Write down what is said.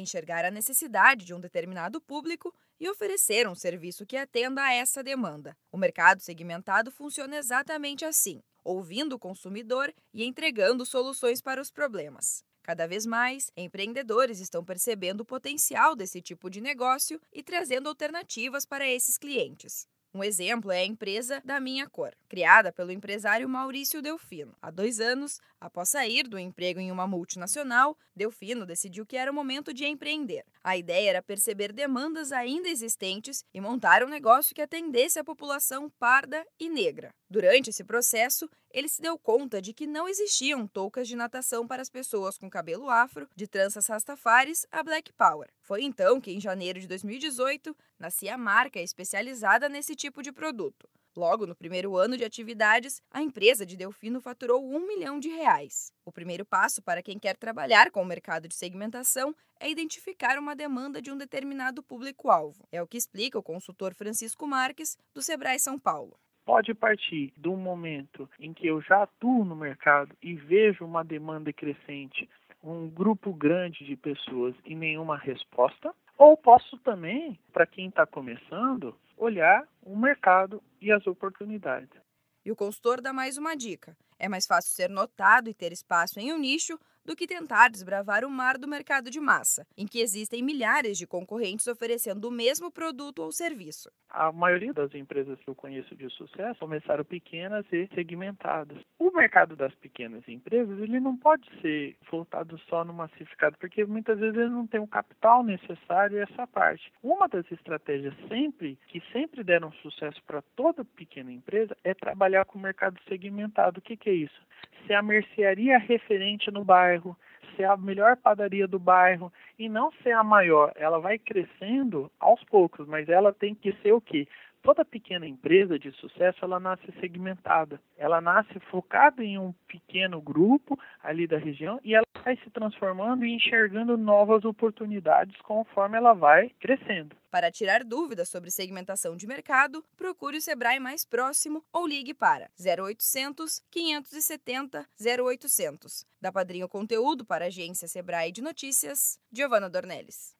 enxergar a necessidade de um determinado público e oferecer um serviço que atenda a essa demanda. O mercado segmentado funciona exatamente assim, ouvindo o consumidor e entregando soluções para os problemas. Cada vez mais, empreendedores estão percebendo o potencial desse tipo de negócio e trazendo alternativas para esses clientes. Um exemplo é a empresa Da Minha Cor, criada pelo empresário Maurício Delfino. Há dois anos, após sair do emprego em uma multinacional, Delfino decidiu que era o momento de empreender. A ideia era perceber demandas ainda existentes e montar um negócio que atendesse a população parda e negra. Durante esse processo, ele se deu conta de que não existiam toucas de natação para as pessoas com cabelo afro, de tranças rastafares a Black Power. Foi então que, em janeiro de 2018, nascia a marca especializada nesse tipo de produto. Logo no primeiro ano de atividades, a empresa de Delfino faturou um milhão de reais. O primeiro passo para quem quer trabalhar com o mercado de segmentação é identificar uma demanda de um determinado público-alvo. É o que explica o consultor Francisco Marques, do Sebrae São Paulo pode partir do momento em que eu já atuo no mercado e vejo uma demanda crescente, um grupo grande de pessoas e nenhuma resposta, ou posso também, para quem está começando, olhar o mercado e as oportunidades. E o consultor dá mais uma dica: é mais fácil ser notado e ter espaço em um nicho do que tentar desbravar o mar do mercado de massa, em que existem milhares de concorrentes oferecendo o mesmo produto ou serviço. A maioria das empresas que eu conheço de sucesso começaram pequenas e segmentadas. O mercado das pequenas empresas ele não pode ser voltado só no massificado, porque muitas vezes ele não tem o capital necessário essa parte. Uma das estratégias sempre que sempre deram sucesso para toda pequena empresa é trabalhar com o mercado segmentado. O que, que é isso? Ser a mercearia referente no bairro, ser a melhor padaria do bairro e não ser a maior. Ela vai crescendo aos poucos, mas ela tem que ser o quê? Toda pequena empresa de sucesso, ela nasce segmentada. Ela nasce focada em um pequeno grupo ali da região e ela vai se transformando e enxergando novas oportunidades conforme ela vai crescendo. Para tirar dúvidas sobre segmentação de mercado, procure o Sebrae mais próximo ou ligue para 0800 570 0800. Da Padrinho Conteúdo para a agência Sebrae de Notícias, Giovana Dornelles.